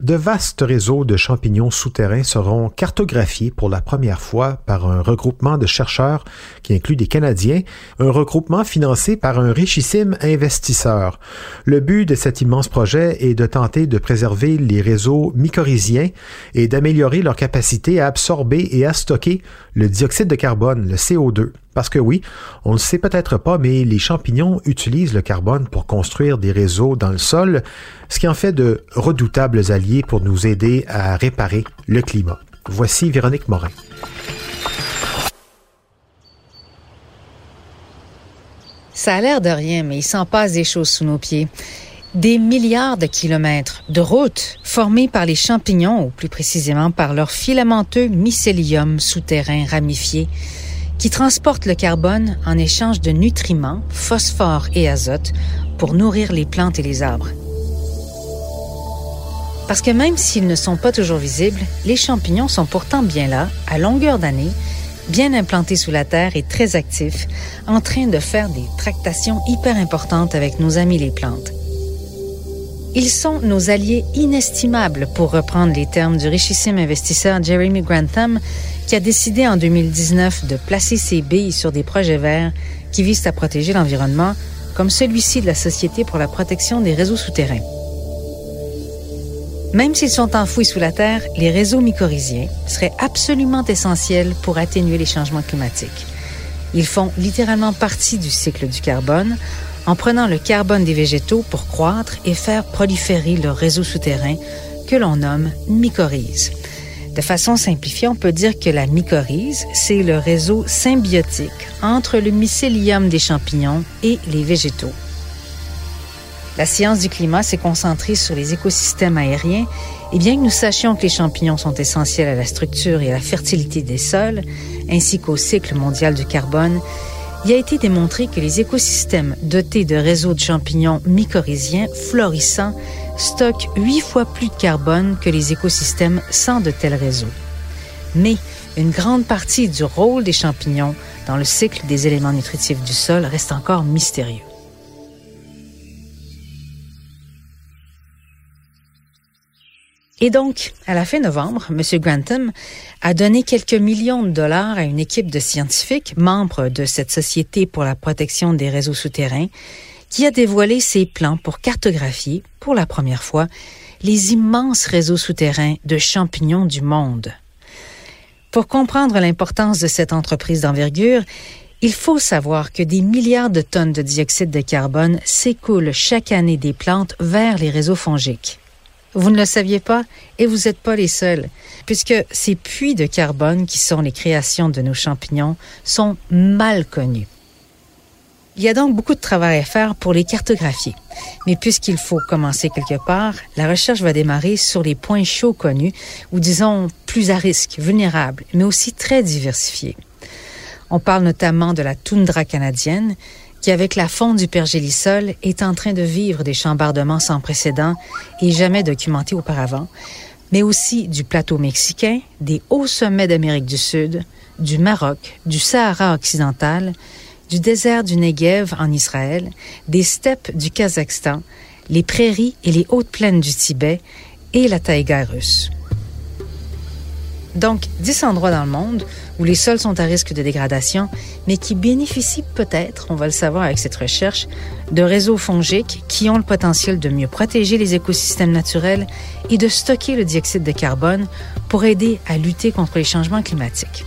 De vastes réseaux de champignons souterrains seront cartographiés pour la première fois par un regroupement de chercheurs qui inclut des Canadiens, un regroupement financé par un richissime investisseur. Le but de cet immense projet est de tenter de préserver les réseaux mycorhiziens et d'améliorer leur capacité à absorber et à stocker le dioxyde de carbone, le CO2. Parce que oui, on ne le sait peut-être pas, mais les champignons utilisent le carbone pour construire des réseaux dans le sol, ce qui en fait de redoutables alliés pour nous aider à réparer le climat. Voici Véronique Morin. Ça a l'air de rien, mais il s'en passe des choses sous nos pieds. Des milliards de kilomètres de routes formées par les champignons, ou plus précisément par leur filamenteux mycélium souterrain ramifié, qui transportent le carbone en échange de nutriments, phosphore et azote, pour nourrir les plantes et les arbres. Parce que même s'ils ne sont pas toujours visibles, les champignons sont pourtant bien là, à longueur d'année, bien implantés sous la terre et très actifs, en train de faire des tractations hyper importantes avec nos amis les plantes. Ils sont nos alliés inestimables, pour reprendre les termes du richissime investisseur Jeremy Grantham, qui a décidé en 2019 de placer ses billes sur des projets verts qui visent à protéger l'environnement, comme celui-ci de la Société pour la protection des réseaux souterrains. Même s'ils sont enfouis sous la terre, les réseaux mycorhiziens seraient absolument essentiels pour atténuer les changements climatiques. Ils font littéralement partie du cycle du carbone en prenant le carbone des végétaux pour croître et faire proliférer leur réseau souterrain que l'on nomme mycorhize. De façon simplifiée, on peut dire que la mycorhize, c'est le réseau symbiotique entre le mycélium des champignons et les végétaux. La science du climat s'est concentrée sur les écosystèmes aériens et bien que nous sachions que les champignons sont essentiels à la structure et à la fertilité des sols, ainsi qu'au cycle mondial du carbone, il a été démontré que les écosystèmes dotés de réseaux de champignons mycorhiziens florissants stockent huit fois plus de carbone que les écosystèmes sans de tels réseaux. Mais une grande partie du rôle des champignons dans le cycle des éléments nutritifs du sol reste encore mystérieux. Et donc, à la fin novembre, M. Grantham a donné quelques millions de dollars à une équipe de scientifiques, membres de cette Société pour la protection des réseaux souterrains, qui a dévoilé ses plans pour cartographier, pour la première fois, les immenses réseaux souterrains de champignons du monde. Pour comprendre l'importance de cette entreprise d'envergure, il faut savoir que des milliards de tonnes de dioxyde de carbone s'écoulent chaque année des plantes vers les réseaux fongiques. Vous ne le saviez pas et vous n'êtes pas les seuls, puisque ces puits de carbone qui sont les créations de nos champignons sont mal connus. Il y a donc beaucoup de travail à faire pour les cartographier. Mais puisqu'il faut commencer quelque part, la recherche va démarrer sur les points chauds connus, ou disons plus à risque, vulnérables, mais aussi très diversifiés. On parle notamment de la toundra canadienne, qui, avec la fonte du pergélisol, est en train de vivre des chambardements sans précédent et jamais documentés auparavant, mais aussi du plateau mexicain, des hauts sommets d'Amérique du Sud, du Maroc, du Sahara occidental, du désert du Negev en Israël, des steppes du Kazakhstan, les prairies et les hautes plaines du Tibet et la taïga russe. Donc, dix endroits dans le monde où les sols sont à risque de dégradation, mais qui bénéficient peut-être, on va le savoir avec cette recherche, de réseaux fongiques qui ont le potentiel de mieux protéger les écosystèmes naturels et de stocker le dioxyde de carbone pour aider à lutter contre les changements climatiques.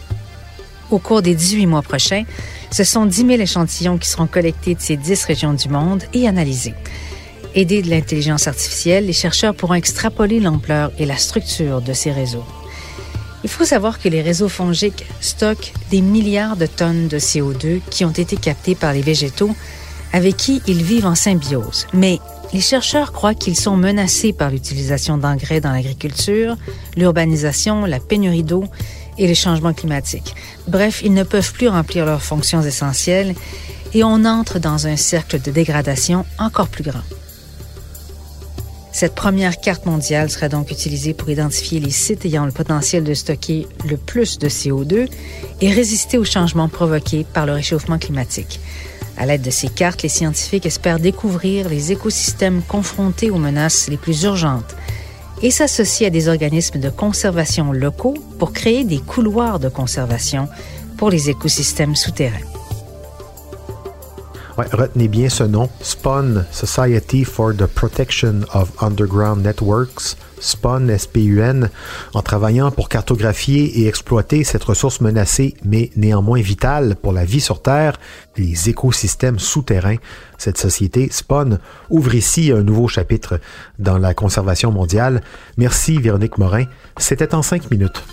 Au cours des 18 mois prochains, ce sont 10 000 échantillons qui seront collectés de ces 10 régions du monde et analysés. Aidés de l'intelligence artificielle, les chercheurs pourront extrapoler l'ampleur et la structure de ces réseaux. Il faut savoir que les réseaux fongiques stockent des milliards de tonnes de CO2 qui ont été captés par les végétaux avec qui ils vivent en symbiose. Mais les chercheurs croient qu'ils sont menacés par l'utilisation d'engrais dans l'agriculture, l'urbanisation, la pénurie d'eau et les changements climatiques. Bref, ils ne peuvent plus remplir leurs fonctions essentielles et on entre dans un cercle de dégradation encore plus grand. Cette première carte mondiale sera donc utilisée pour identifier les sites ayant le potentiel de stocker le plus de CO2 et résister aux changements provoqués par le réchauffement climatique. À l'aide de ces cartes, les scientifiques espèrent découvrir les écosystèmes confrontés aux menaces les plus urgentes et s'associer à des organismes de conservation locaux pour créer des couloirs de conservation pour les écosystèmes souterrains retenez bien ce nom, SPUN, Society for the Protection of Underground Networks, SPUN, SPUN, en travaillant pour cartographier et exploiter cette ressource menacée, mais néanmoins vitale pour la vie sur Terre, les écosystèmes souterrains. Cette société, SPUN, ouvre ici un nouveau chapitre dans la conservation mondiale. Merci Véronique Morin. C'était en cinq minutes.